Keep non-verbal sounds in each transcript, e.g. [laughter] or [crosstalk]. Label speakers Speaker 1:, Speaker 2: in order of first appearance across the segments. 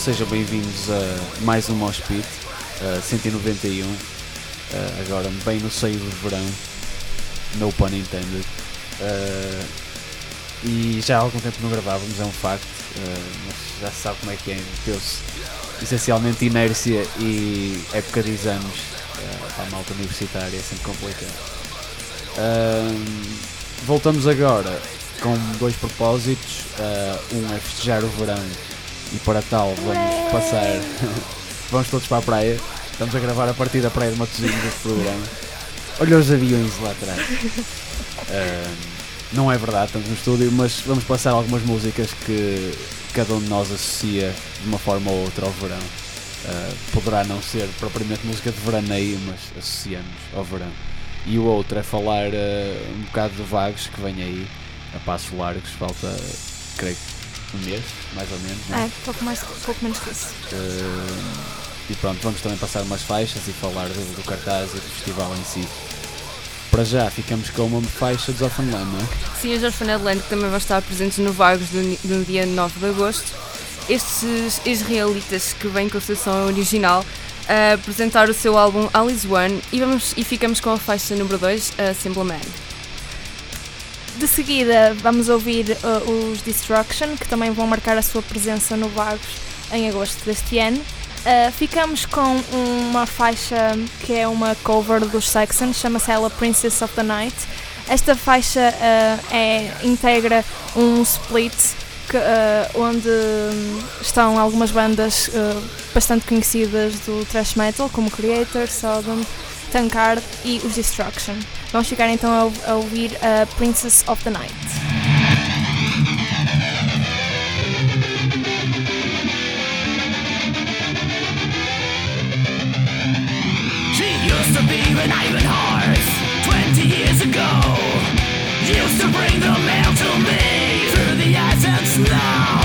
Speaker 1: sejam bem-vindos a mais um Mosh Pit, uh, 191, uh, agora bem no seio do verão, no pun intended. E já há algum tempo não gravávamos, é um facto, mas já se sabe como é que é, deu-se essencialmente inércia e época de exames para a malta universitária, é sempre complicado. voltamos agora com dois propósitos, um é festejar o verão e para tal vamos passar. [laughs] vamos todos para a praia. Estamos a gravar a partir da praia de Matosinhos este programa. Olha os aviões lá atrás. Uh, não é verdade, estamos no estúdio, mas vamos passar algumas músicas que cada um de nós associa de uma forma ou outra ao verão. Uh, poderá não ser propriamente música de veraneio, mas associamos ao verão. E o outro é falar uh, um bocado de vagos que vem aí, a passos largos, falta, creio que um mês, mais ou menos.
Speaker 2: Não? É, pouco, mais, pouco menos que isso.
Speaker 1: Uh, e pronto, vamos também passar umas faixas e falar do, do, cartaz e do festival em si. Para já, ficamos com uma faixa dos Orphanland, não é?
Speaker 2: Sim, os Orphanland que também vão estar presentes no Vagos no dia 9 de agosto. Estes israelitas que vêm com a sessão original a apresentar o seu álbum Alice One e, vamos, e ficamos com a faixa número 2, a Simple Man.
Speaker 3: De seguida, vamos ouvir uh, os Destruction, que também vão marcar a sua presença no Vagos em agosto deste ano. Uh, ficamos com uma faixa que é uma cover dos Saxon, chama-se ela Princess of the Night. Esta faixa uh, é, integra um split que, uh, onde estão algumas bandas bastante conhecidas do thrash metal, como Creator, Sodom, Tankard e os Destruction. Vamos ficar então a, a ouvir a Princess of the Night. She used to be an Ivan horse 20 years ago. Used to bring the mail to me through the ice and snow.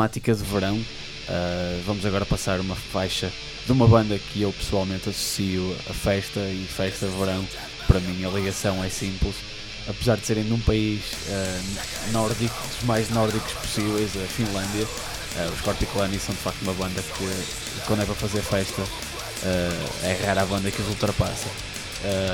Speaker 1: Temática de verão, uh, vamos agora passar uma faixa de uma banda que eu pessoalmente associo a festa e festa de verão. Para mim, a ligação é simples, apesar de serem num país uh, nórdico, dos mais nórdicos possíveis, a Finlândia. Uh, os Corpiclani são de facto uma banda que, quando é para fazer festa, é rara a banda que os ultrapassa.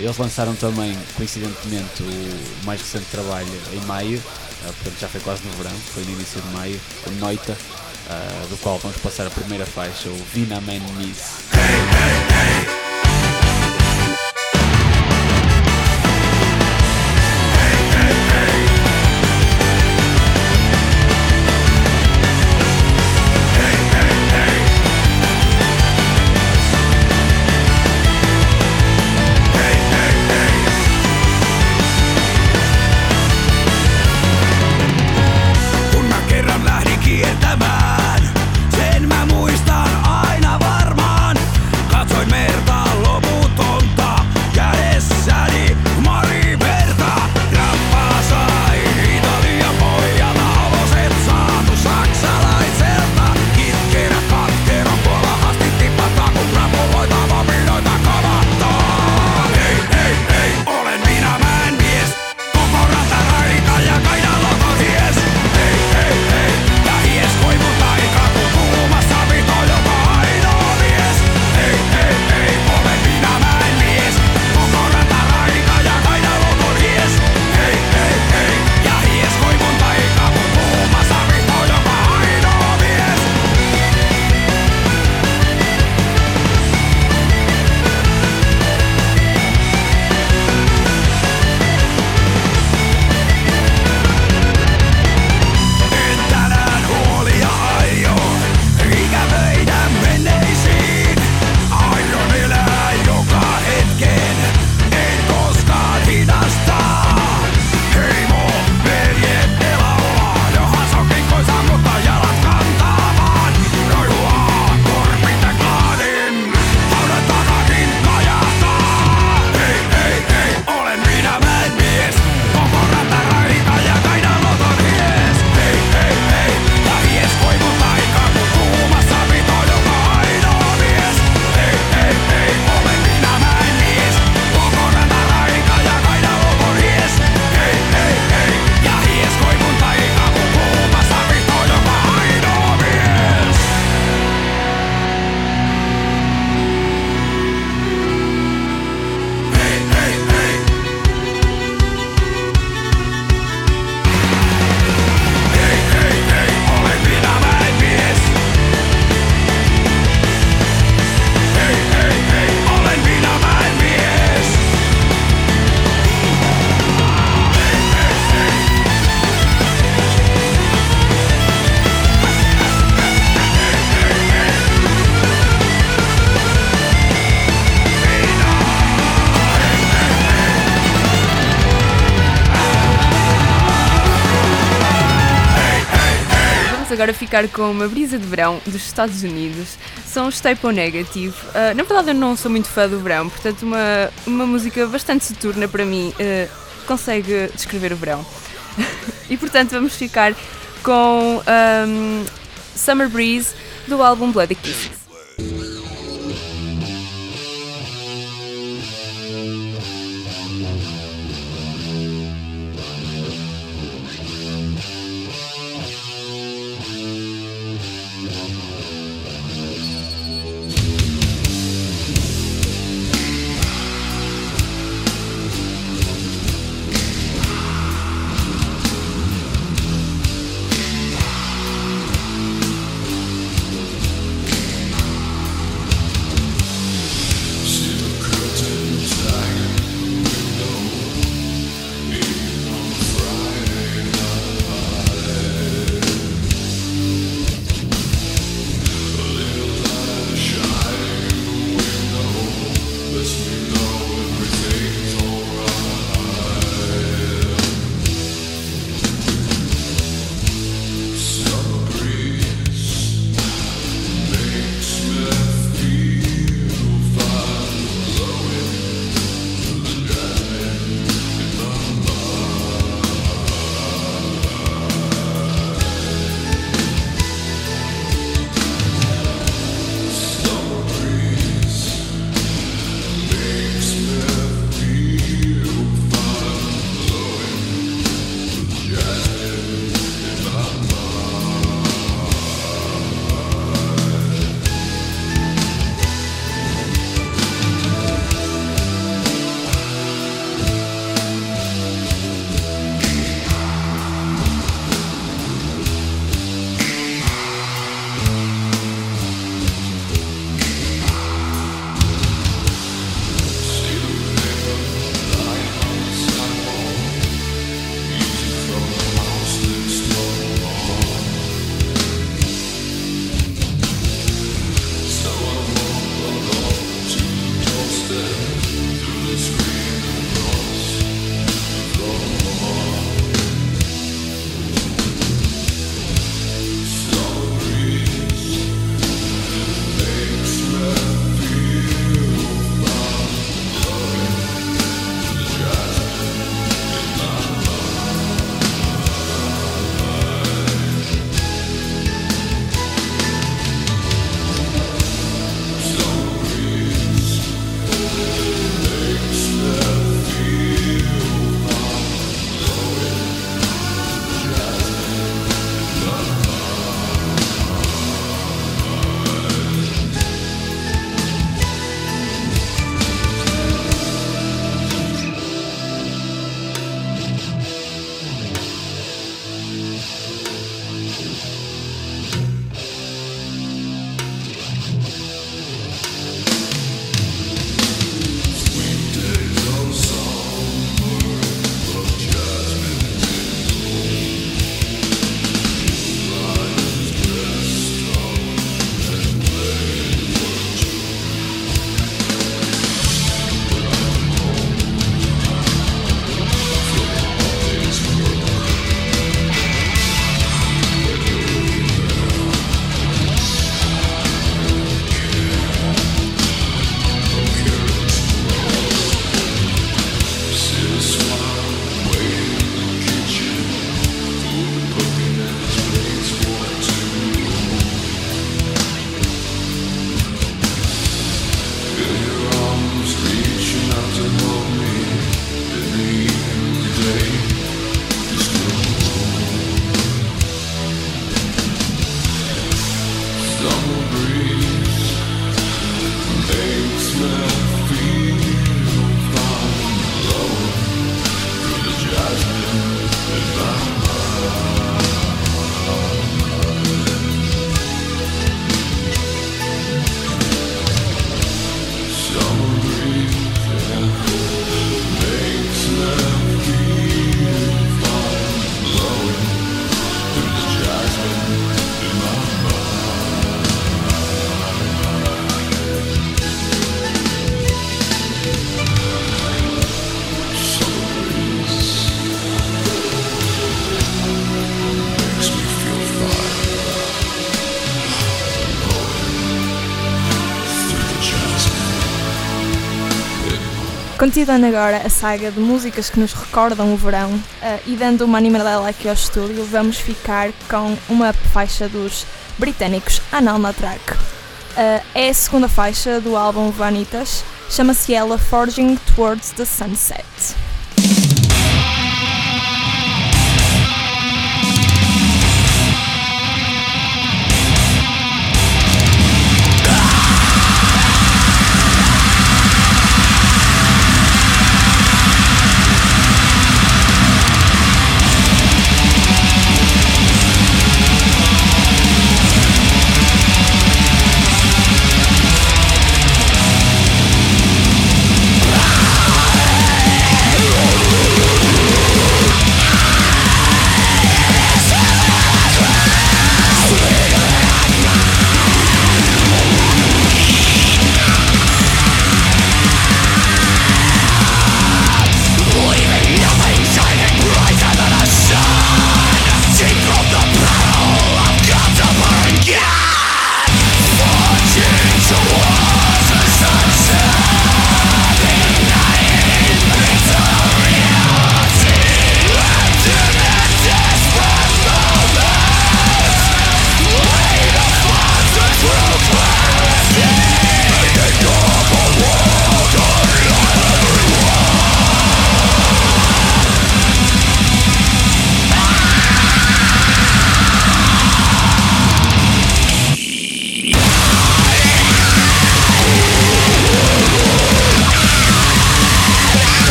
Speaker 1: eles lançaram também, coincidentemente, o mais recente trabalho em maio, uh, portanto já foi quase no verão, foi no início de maio, o Noita, uh, do qual vamos passar a primeira faixa, o Vina Man Miss.
Speaker 4: Vamos agora ficar com uma brisa de verão dos Estados Unidos. São os Typo Negative. Uh, na verdade, eu não sou muito fã do verão, portanto, uma, uma música bastante soturna para mim uh, consegue descrever o verão. [laughs] e portanto, vamos ficar com um, Summer Breeze do álbum Bloody Kisses.
Speaker 2: Continuando agora a saga de músicas que nos recordam o verão uh, e dando uma animadela aqui ao estúdio, vamos ficar com uma faixa dos britânicos Anal na Track. Uh, é a segunda faixa do álbum Vanitas, chama-se ela Forging Towards the Sunset.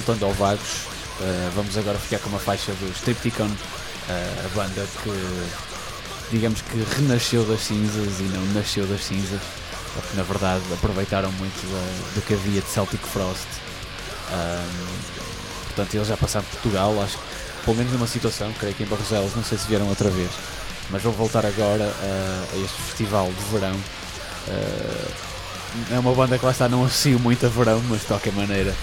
Speaker 1: Voltando ao Vagos, uh, vamos agora ficar com uma faixa dos Tripticon, uh, a banda que, digamos que renasceu das cinzas e não nasceu das cinzas, porque na verdade aproveitaram muito da, do que havia de Celtic Frost. Um, portanto, eles já passaram por Portugal, acho que pelo menos numa situação, creio que em Barroselos, não sei se vieram outra vez, mas vou voltar agora uh, a este festival de verão. é uma banda que lá está, não associo muito a verão, mas de qualquer maneira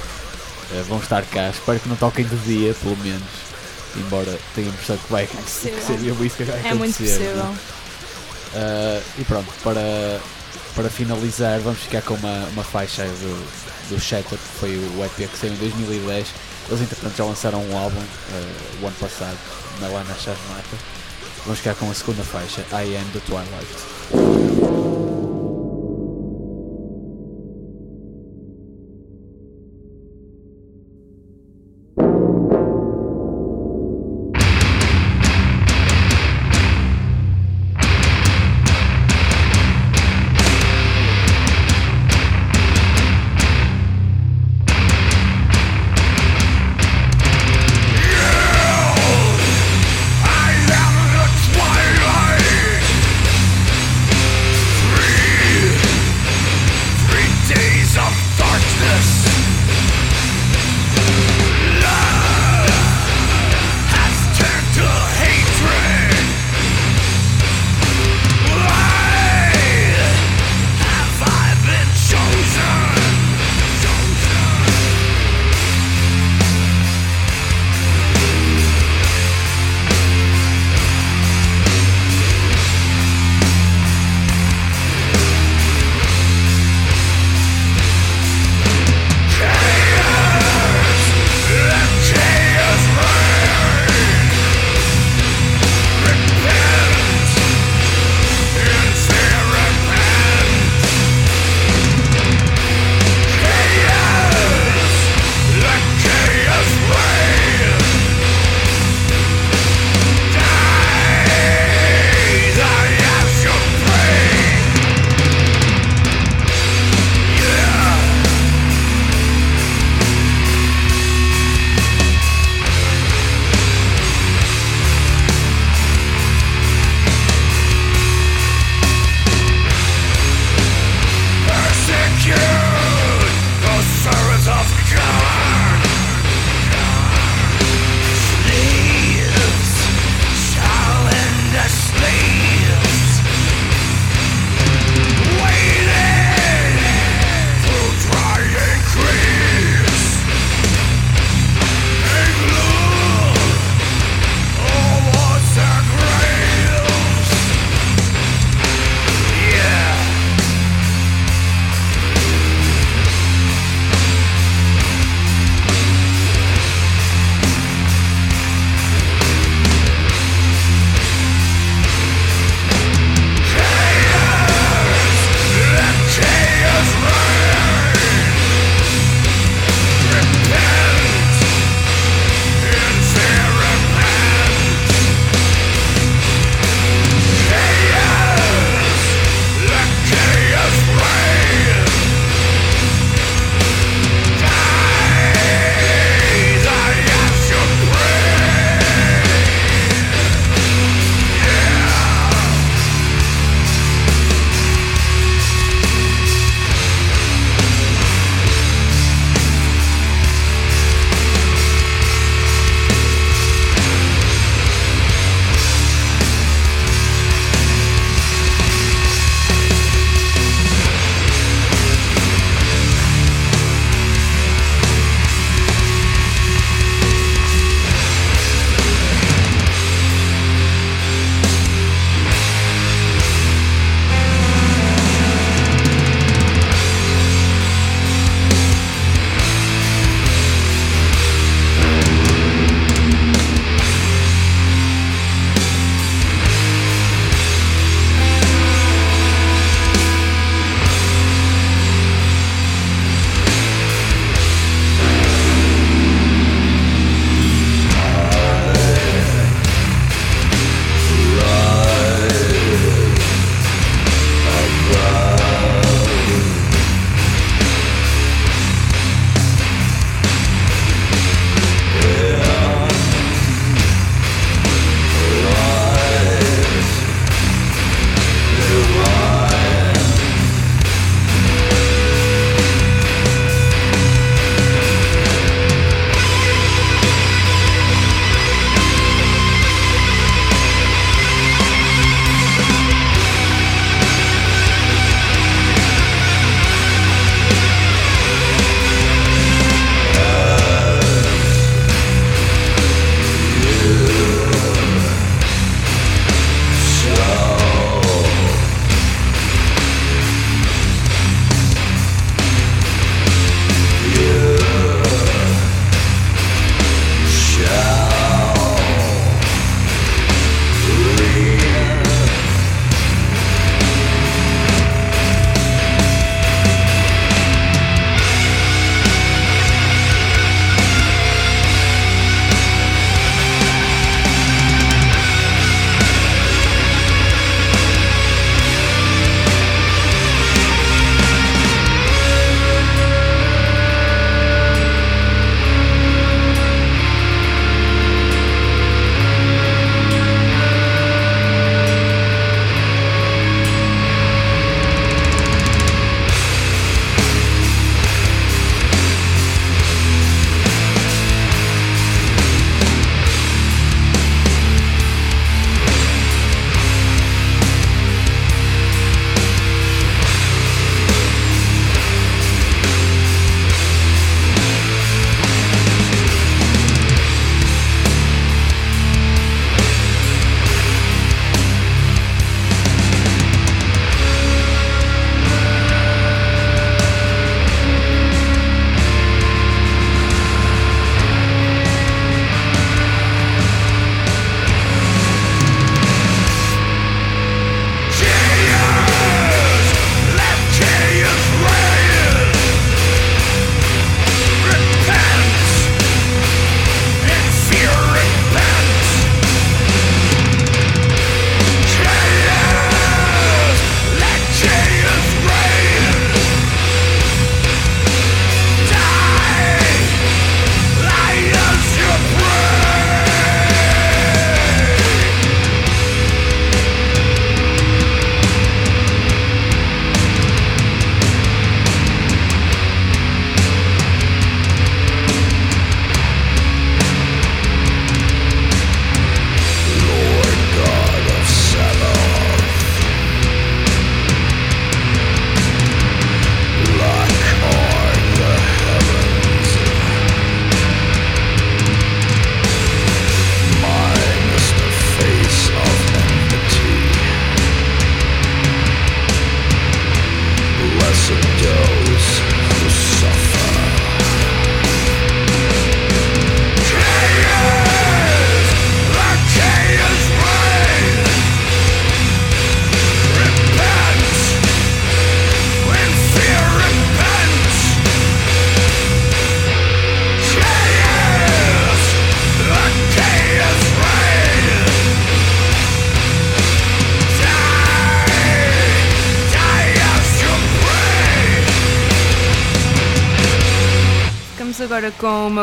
Speaker 1: uh, vão estar cá. Espero que não toquem de dia, pelo menos. Embora tenha a impressão que vai
Speaker 2: é
Speaker 1: ser isso que vai acontecer.
Speaker 2: É muito possível.
Speaker 1: Uh, e pronto, para, para finalizar, vamos ficar com uma, uma faixa do, do Shatter, que foi o EP que saiu em 2010. Eles, entretanto, já lançaram um álbum uh, o ano passado, na Lana Charmata. Vamos ficar com a segunda faixa, I Am the Twilight.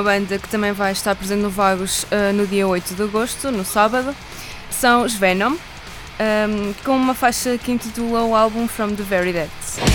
Speaker 2: Banda que também vai estar presente no Vagos uh, no dia 8 de agosto, no sábado. São os Venom, um, com uma faixa que intitula o álbum From the Very Depths.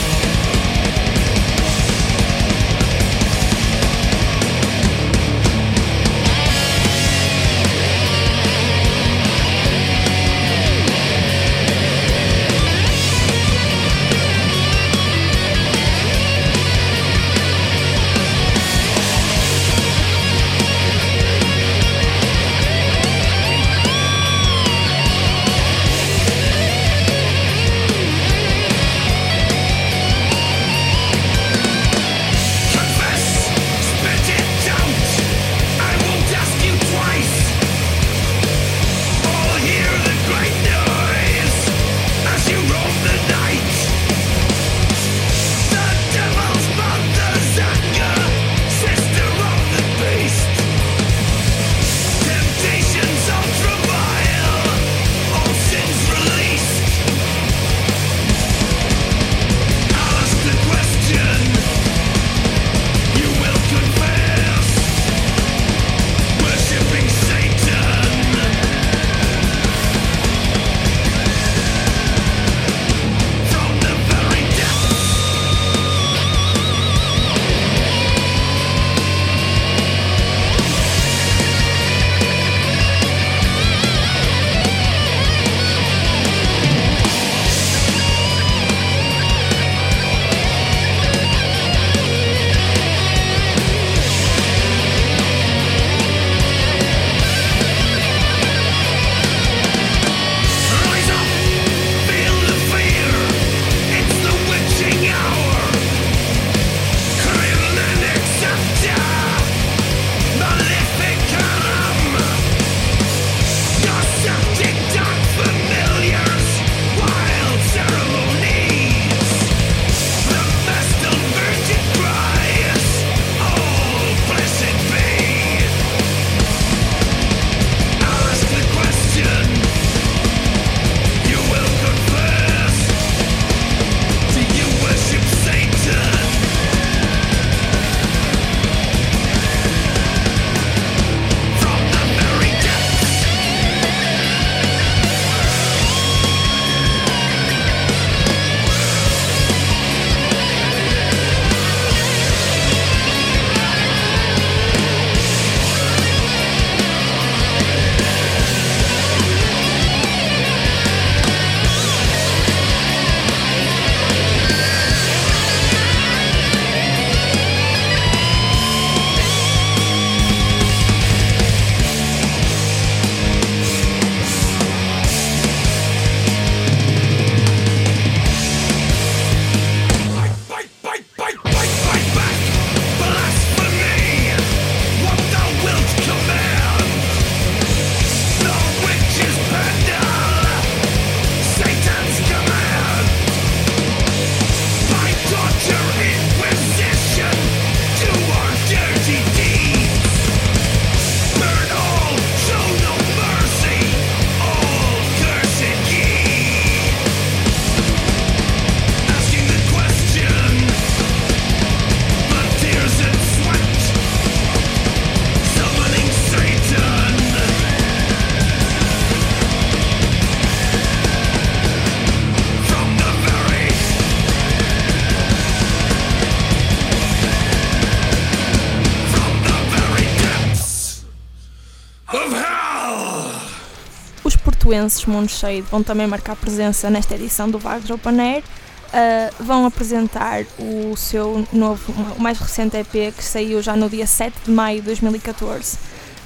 Speaker 3: Portuenses Mundo Cheio vão também marcar presença nesta edição do Vagos Open Air. Uh, vão apresentar o seu novo, o mais recente EP que saiu já no dia 7 de maio de 2014. Uh,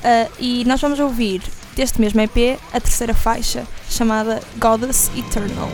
Speaker 3: ah, e nós vamos ouvir deste mesmo EP a terceira faixa, chamada Goddess Eternal.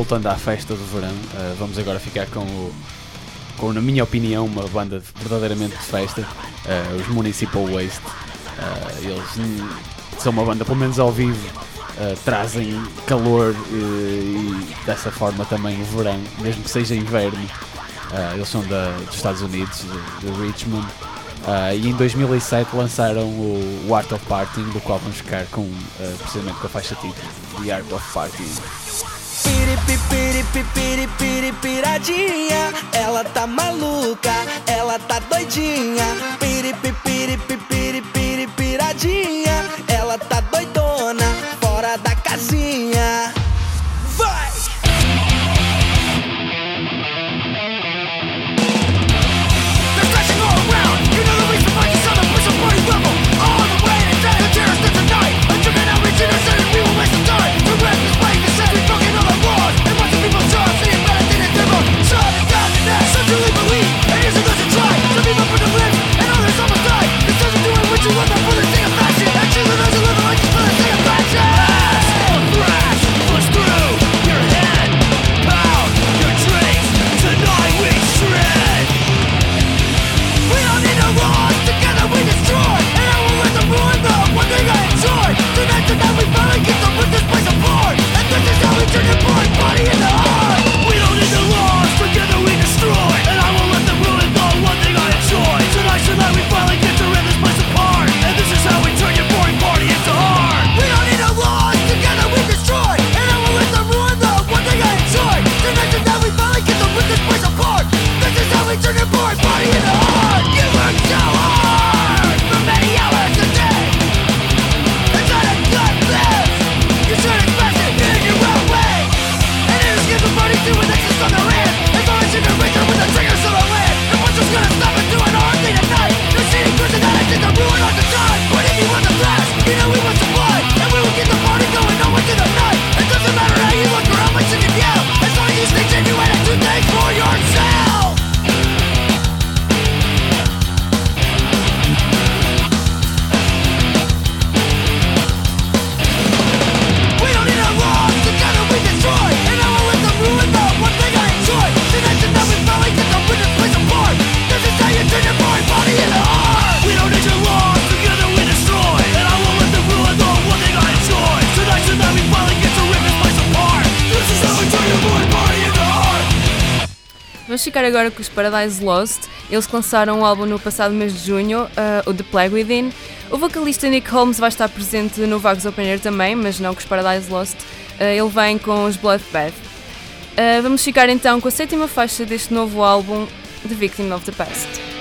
Speaker 1: Voltando à festa do verão, uh, vamos agora ficar com o, com, na minha opinião, uma banda verdadeiramente de festa, uh, os Municipal Waste. eles são uma banda, pelo menos ao vivo, trazem calor e dessa forma também o verão, mesmo que seja inverno. eles são da, dos Estados Unidos, de, de Richmond. Uh, e em 2007 lançaram o, o, Art of Partying, do qual vamos ficar com, uh, precisamente com a faixa título, The Art of Partying.
Speaker 5: piradinha, ela tá maluca, ela tá doidinha. piradinha, ela tá doidona, fora da casinha.
Speaker 2: Vamos ficar agora com os Paradise Lost. Eles lançaram um álbum no passado mês de junho, uh, o The Plague Within. O vocalista Nick Holmes vai estar presente no Vagos Open Air também, mas não com os Paradise Lost. Uh, ele vem com os Bloodbath. Uh, vamos ficar então com a sétima faixa deste novo álbum, The Victim of the Past.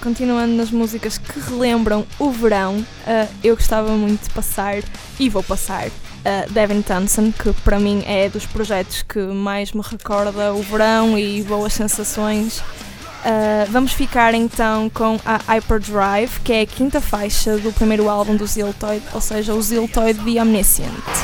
Speaker 3: Continuando nas músicas que relembram o verão, uh, eu gostava muito de passar, e vou passar, uh, Devin Townsend, que para mim é dos projetos que mais me recorda o verão e boas sensações. Uh, vamos ficar então com a Hyperdrive, que é a quinta faixa do primeiro álbum do Ziltoid, ou seja, o Ziltoid The Omniscient.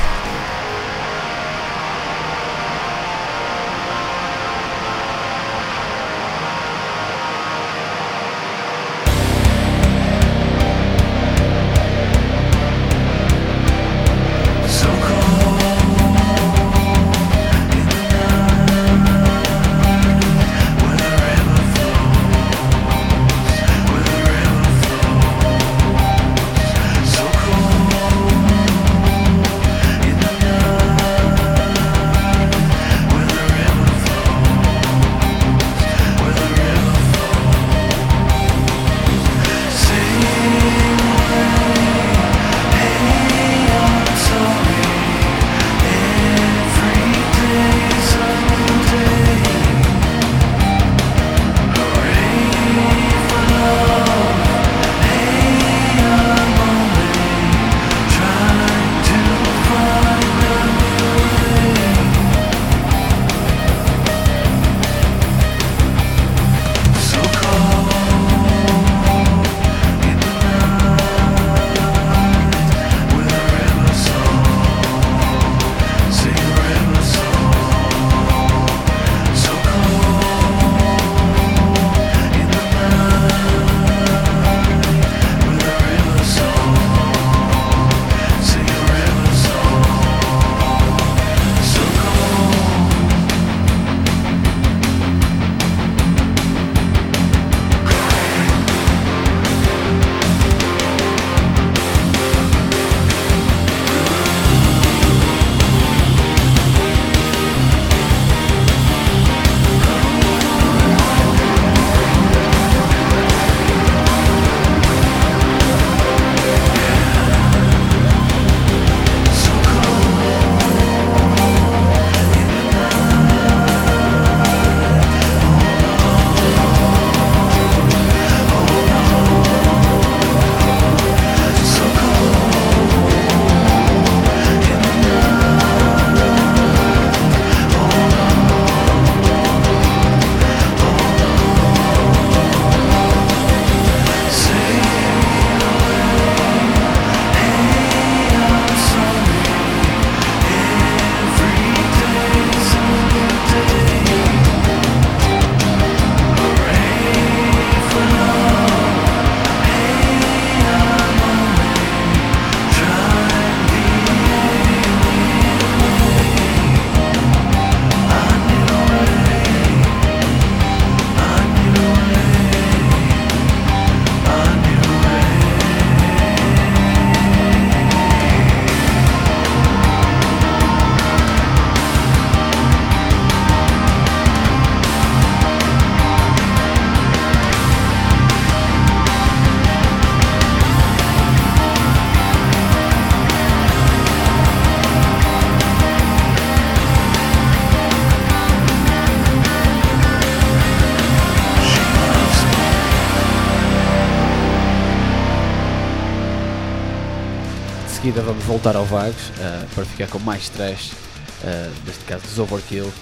Speaker 1: Seguida vamos voltar ao Vagos uh, para ficar com mais trash, uh, neste caso dos Overkill.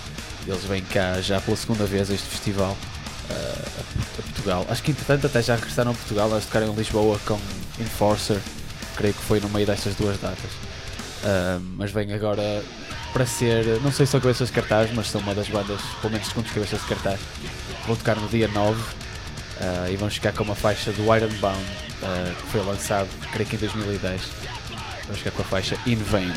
Speaker 1: Eles vêm cá já pela segunda vez a este festival uh, a, a, Portugal. Acho que entretanto até já regressaram a Portugal, eles tocaram em Lisboa com Enforcer, creio que foi no meio destas duas datas. mas vem agora para ser, não sei se são cabeças de cartaz, mas são uma das bandas, pelo menos segundos cabeças de cartaz. Vão tocar no dia 9 e vão chegar com uma faixa do Ironbound que foi lançado, creio que em 2010. Vamos ficar com a faixa In Vain.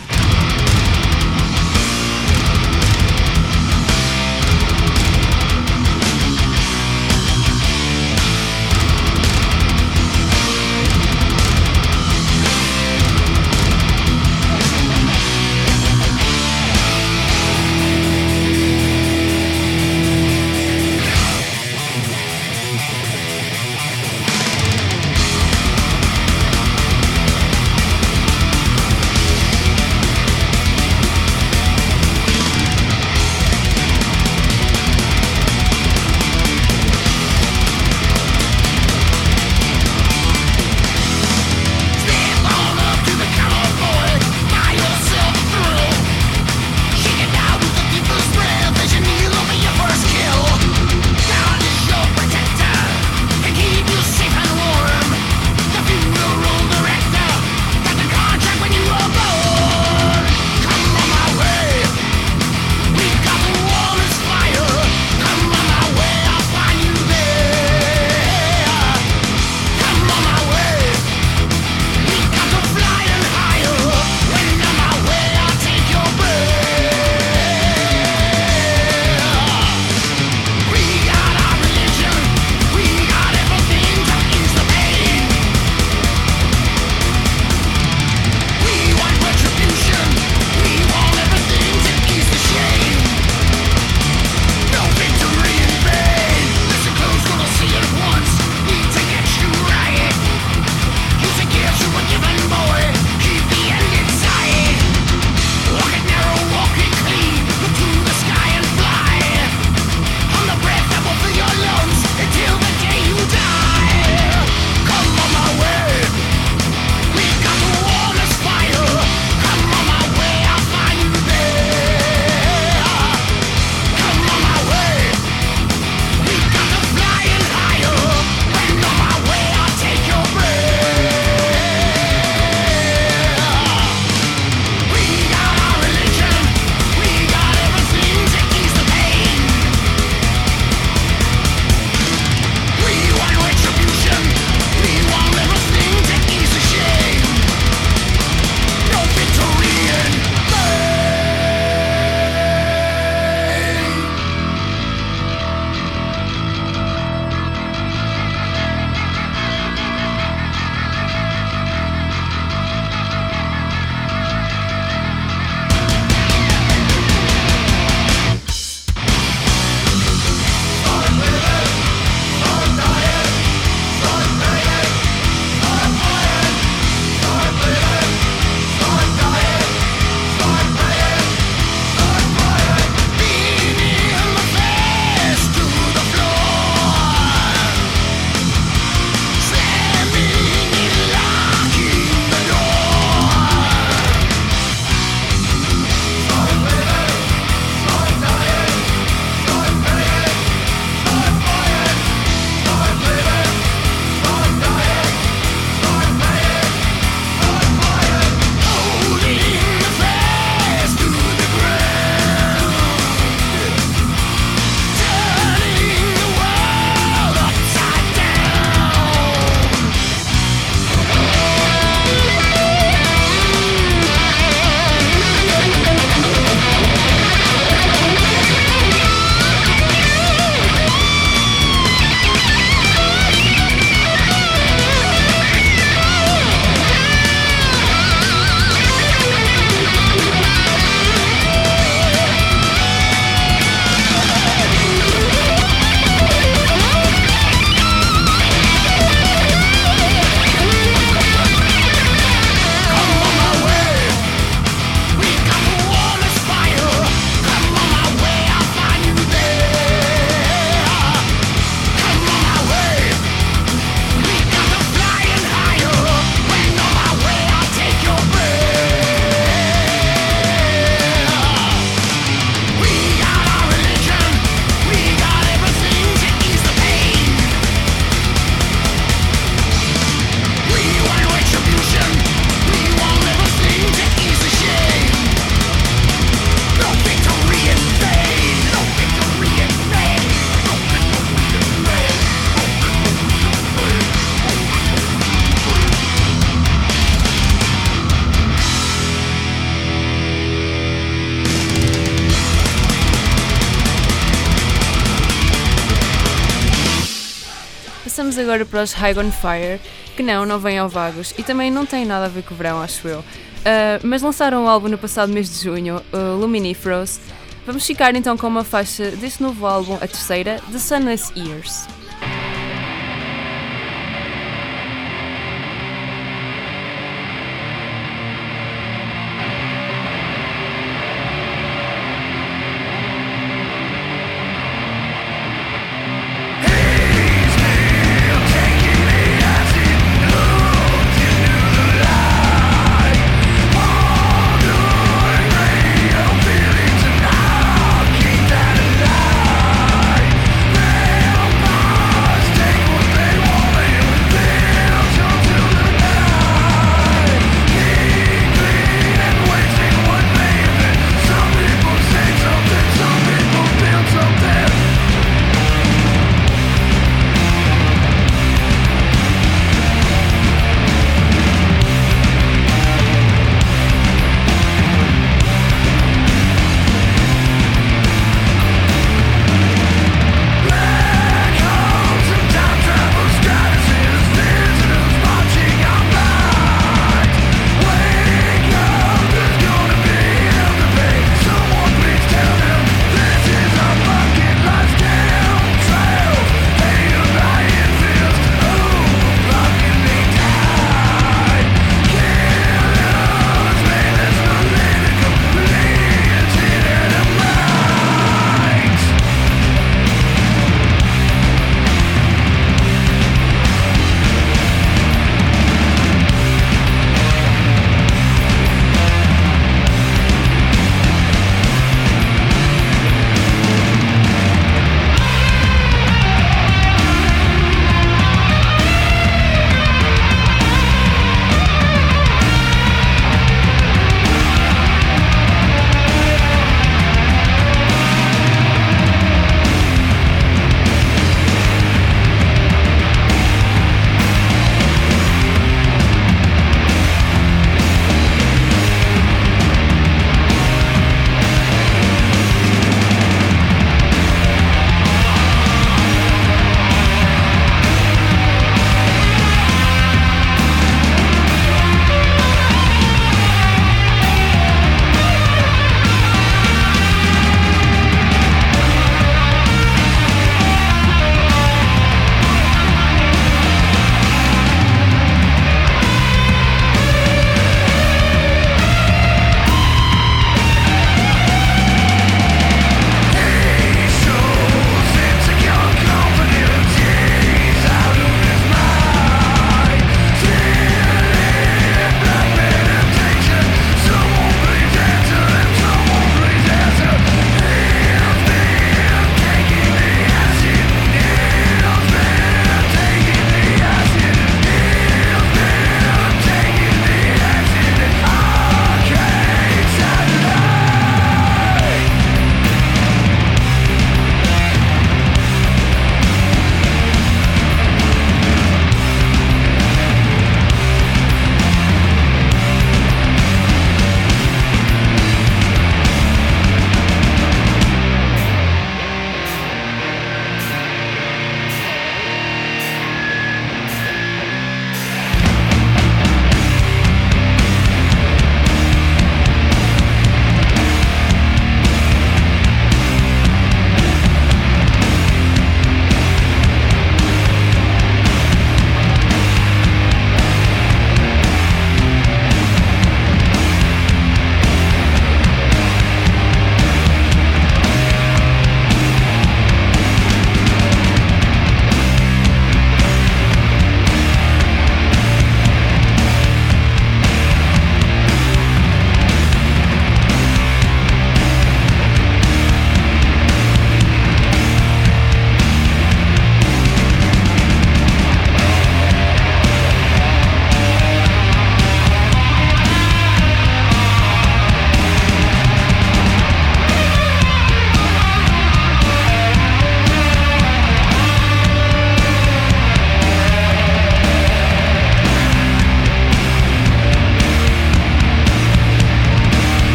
Speaker 4: Passamos agora para os High on Fire, que não, não vêm ao Vagos e também não têm nada a ver com o verão, acho eu. Uh, mas lançaram um álbum no passado mês de junho, uh, Luminiferous. Vamos ficar então com uma faixa deste novo álbum, a terceira, The Sunless Years.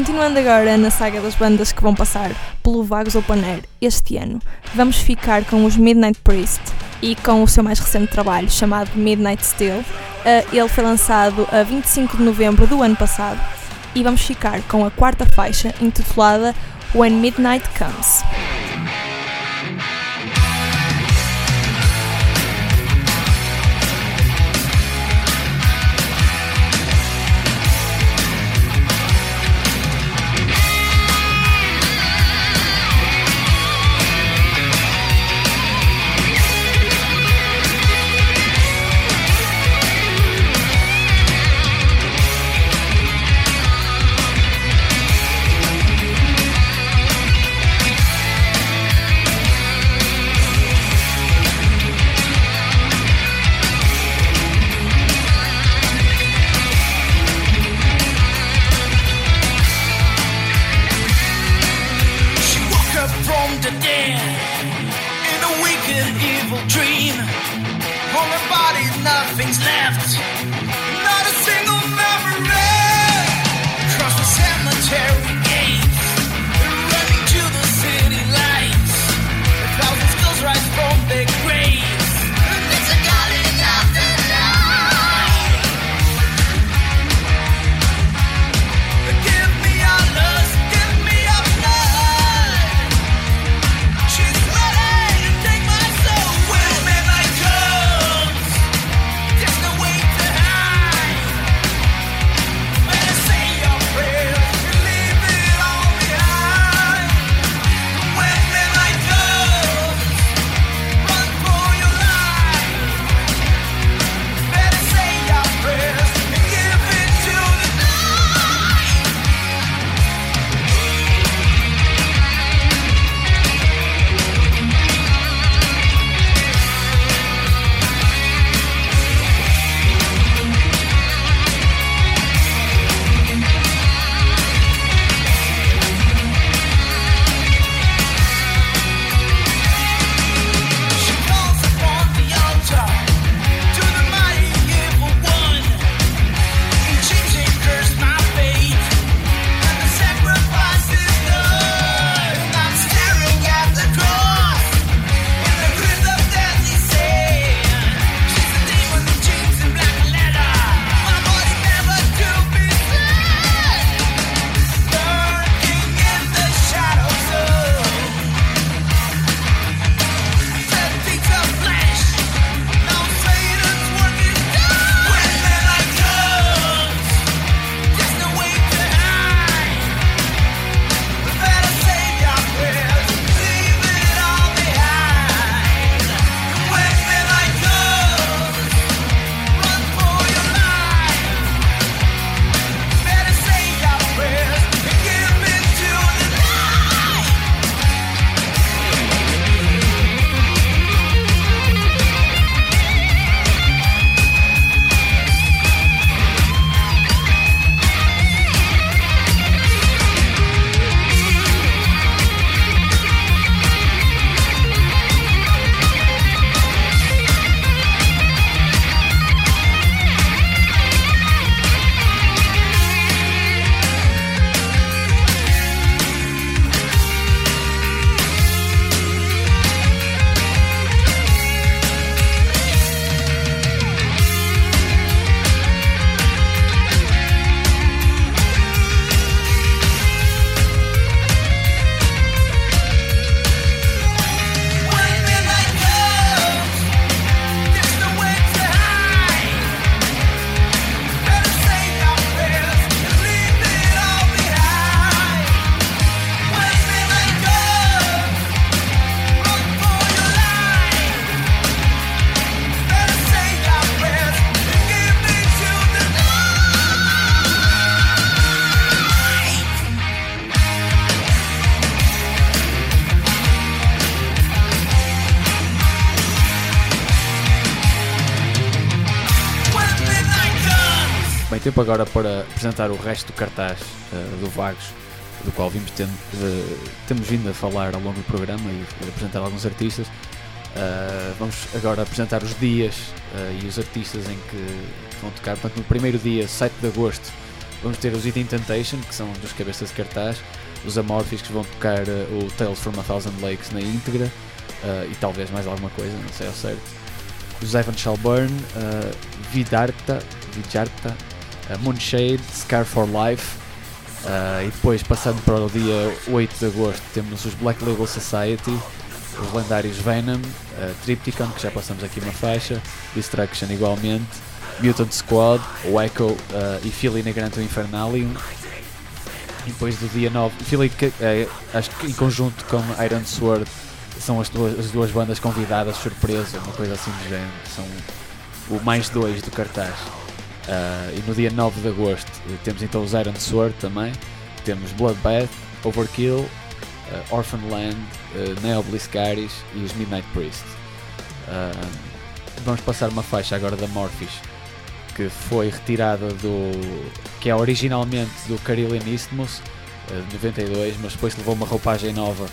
Speaker 6: Continuando agora na saga das bandas que vão passar pelo Vagos Open Air este ano, vamos ficar com os Midnight Priest e com o seu mais recente trabalho chamado Midnight Steel. Uh, ele foi lançado a 25 de novembro do ano passado e vamos ficar com a quarta faixa intitulada When Midnight Comes.
Speaker 1: Agora para apresentar o resto do cartaz uh, do Vagos, do qual vimos tendo, uh, temos vindo a falar ao longo do programa e, apresentar alguns artistas. Uh, vamos agora apresentar os dias e os artistas em que vão tocar. Portanto, no primeiro dia, 7 de agosto, Vamos ter os Eating Temptation, que são dos cabeças de cartaz, os Amorphis que vão tocar o Tales from a Thousand Lakes na íntegra e talvez mais alguma coisa, não sei ao certo. Os Evan Shall Burn, uh, Vidarta, Vijarta, uh, Moonshade, Scar for Life. Uh, e depois, passando para o dia 8 de agosto, temos os Black Label Society, os lendários Venom, uh, Tripticon, que já passamos aqui uma faixa, Destruction igualmente, Mutant Squad, o Echo uh, e Philly Negranto Infernalium. E depois do dia 9, Philly, uh, acho que em conjunto com Iron Sword, são as duas, as duas bandas convidadas, surpresa, uma coisa assim do género. São o mais dois do cartaz. Uh, e no dia 9 de agosto temos então os Iron Sword também, temos Bloodbath, Overkill, uh, Orphan Land, uh, Neo Bliskaris e os Midnight Priest. Uh, vamos passar uma faixa agora da Morphis que foi retirada do. que é originalmente do Carillion Isthmus de 92, mas depois levou uma roupagem nova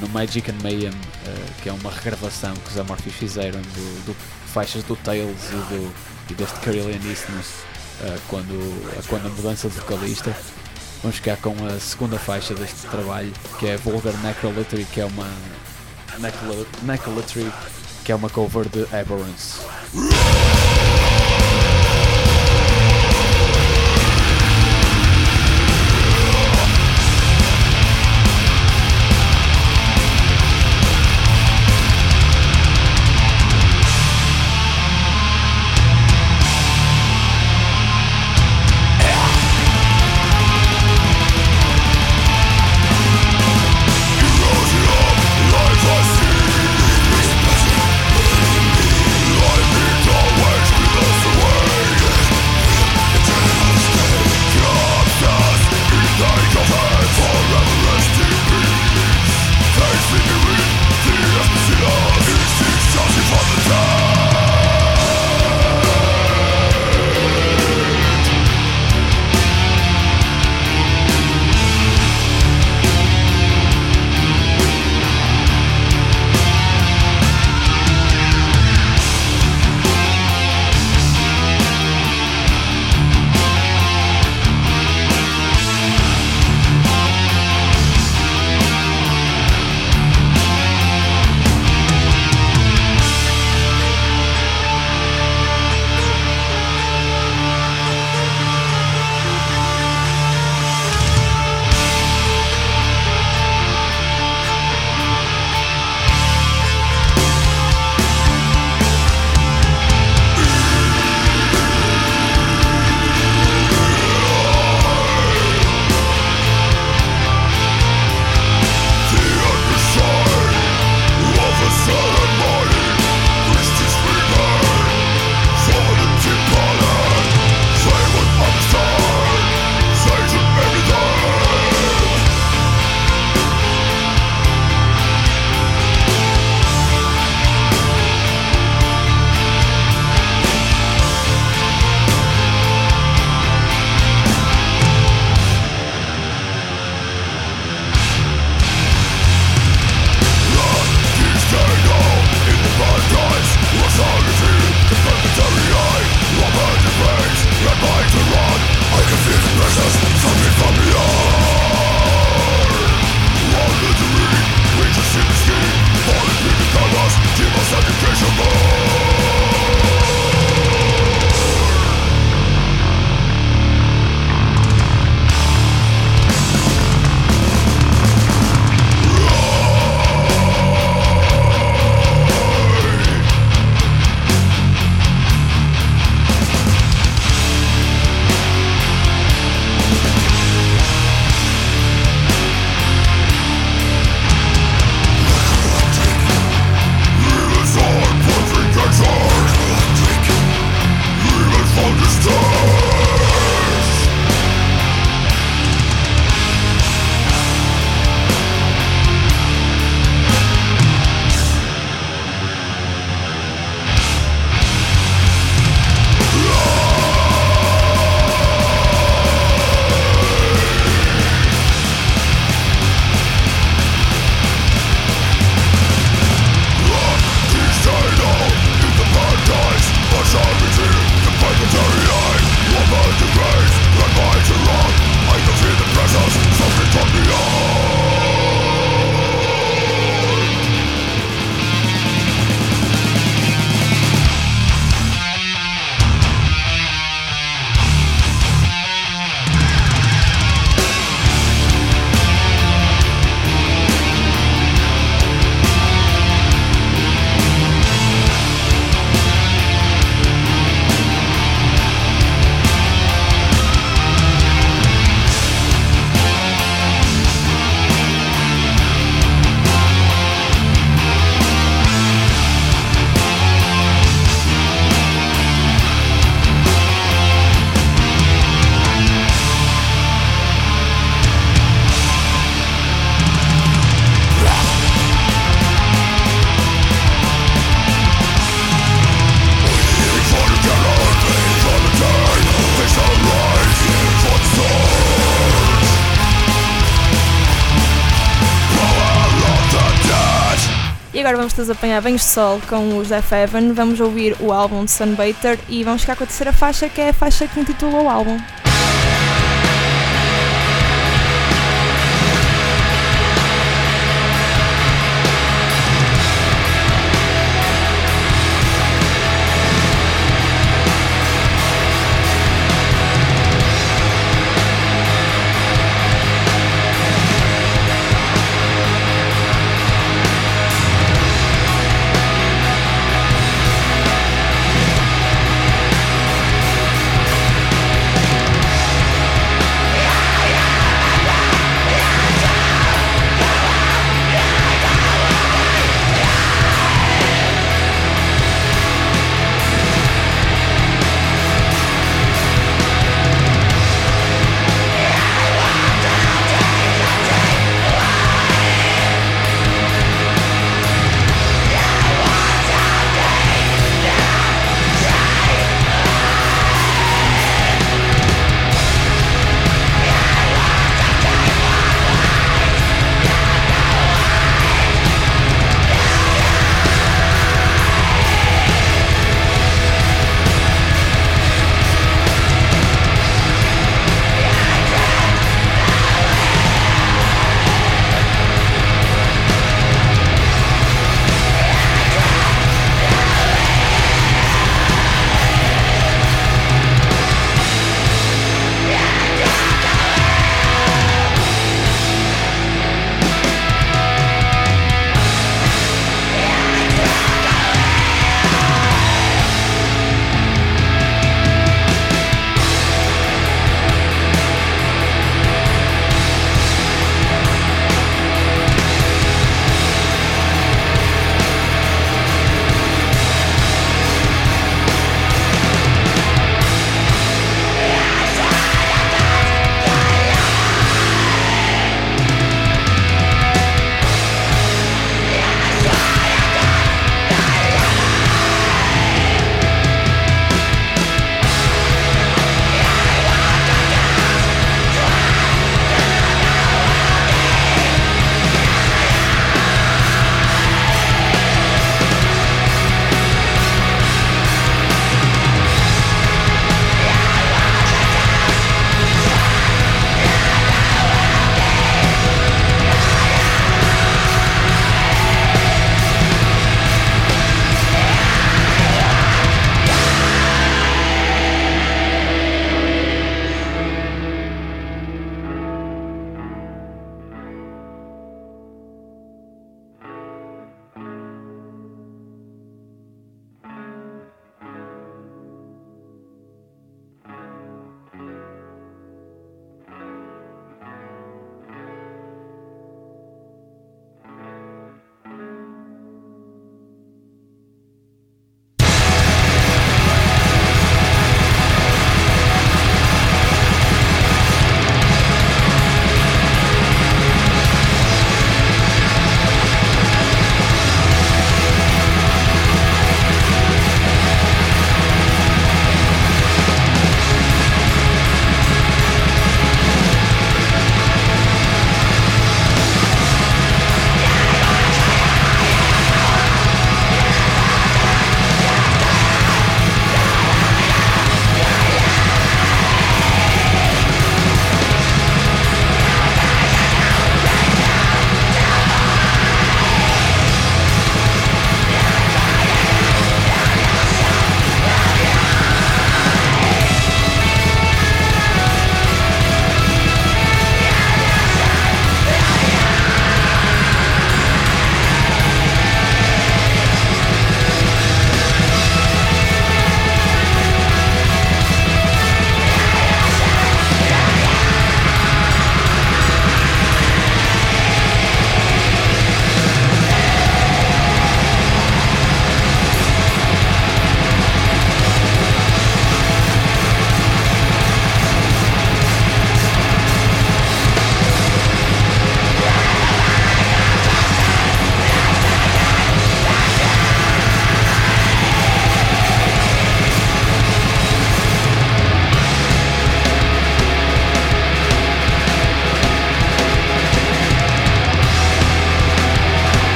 Speaker 1: no Magic and Mayhem, que é uma regravação que os Amorphis fizeram do, do faixas do Tales e, do, e deste Carillion Isthmus quando, quando a mudança de vocalista. Vamos ficar com a segunda faixa deste trabalho, que é Vulgar Necrolitry, que é uma Necrolitry, que é uma cover de Aberrance.
Speaker 7: Agora vamos todos apanhar banhos de sol com os Def Heaven, vamos ouvir o álbum de Sunbater e vamos ficar com a terceira faixa, que é a faixa que intitula o álbum.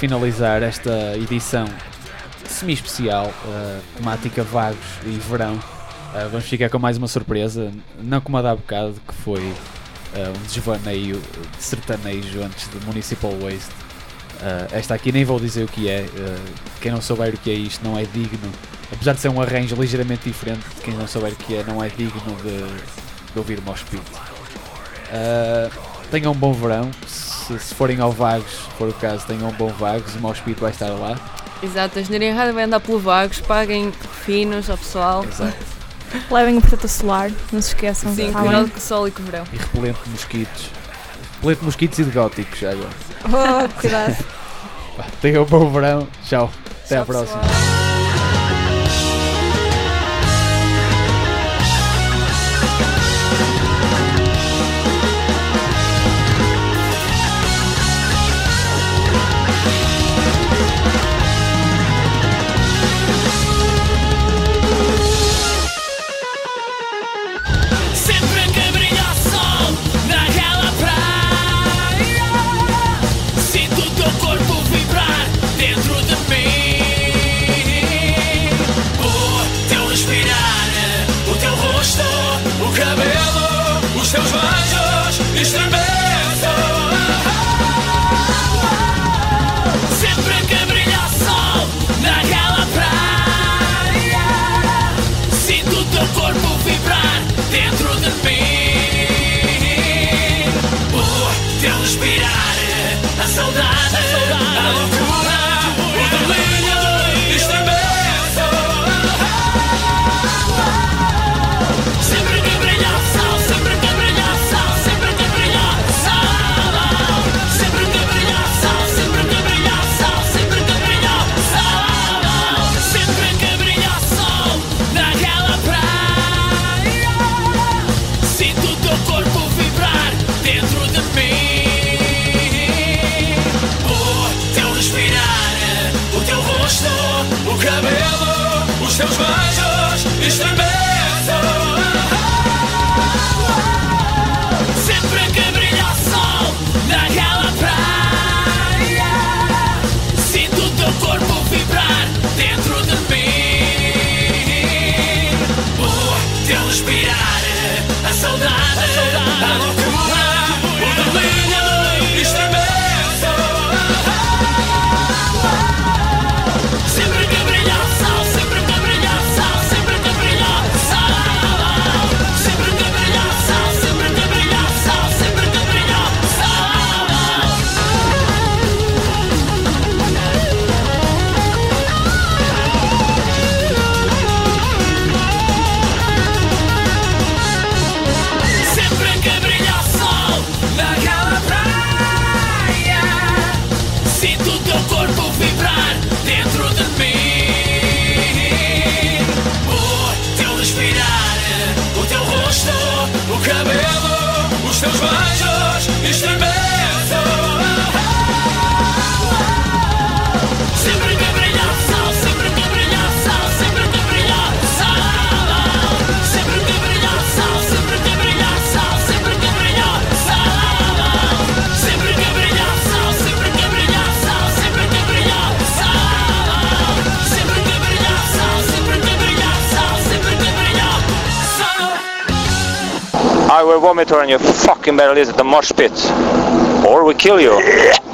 Speaker 8: Finalizar esta edição semi-especial, uh, temática vagos e verão, uh, vamos ficar com mais uma surpresa, não como a da bocado, que foi uh, um desvaneio de sertanejo antes de Municipal Waste. esta aqui nem vou dizer o que é, quem não souber o que é isto não é digno, apesar de ser um arranjo ligeiramente diferente, quem não souber o que é, não é digno de, de ouvir o Mosh Pit. tenham um bom verão, se, se, forem ao Vagos, se for o caso, tenham um bom Vagos, o Mosh Pit vai estar lá.
Speaker 4: Exato, a Engenharia Errada vai andar pelo Vagos, paguem finos ao pessoal.
Speaker 8: Exato. [laughs]
Speaker 7: Levem o protetor solar, não se esqueçam.
Speaker 4: Sim,
Speaker 7: tá
Speaker 4: cuidado com o sol e com o verão.
Speaker 8: E repelente de mosquitos. Repelente de mosquitos e de góticos, já agora.
Speaker 7: Oh, cuidado. [laughs]
Speaker 8: Tenham um bom verão, tchau. Até Tchau, à próxima. Pessoal. os teus beijos estremeço, Sempre que brilha sol naquela praia, sinto teu corpo vibrar dentro de mim. O teu respirar, a saudade, a saudade.
Speaker 9: I will vomit on you fucking better at the mosh pit. Or we kill you. [laughs]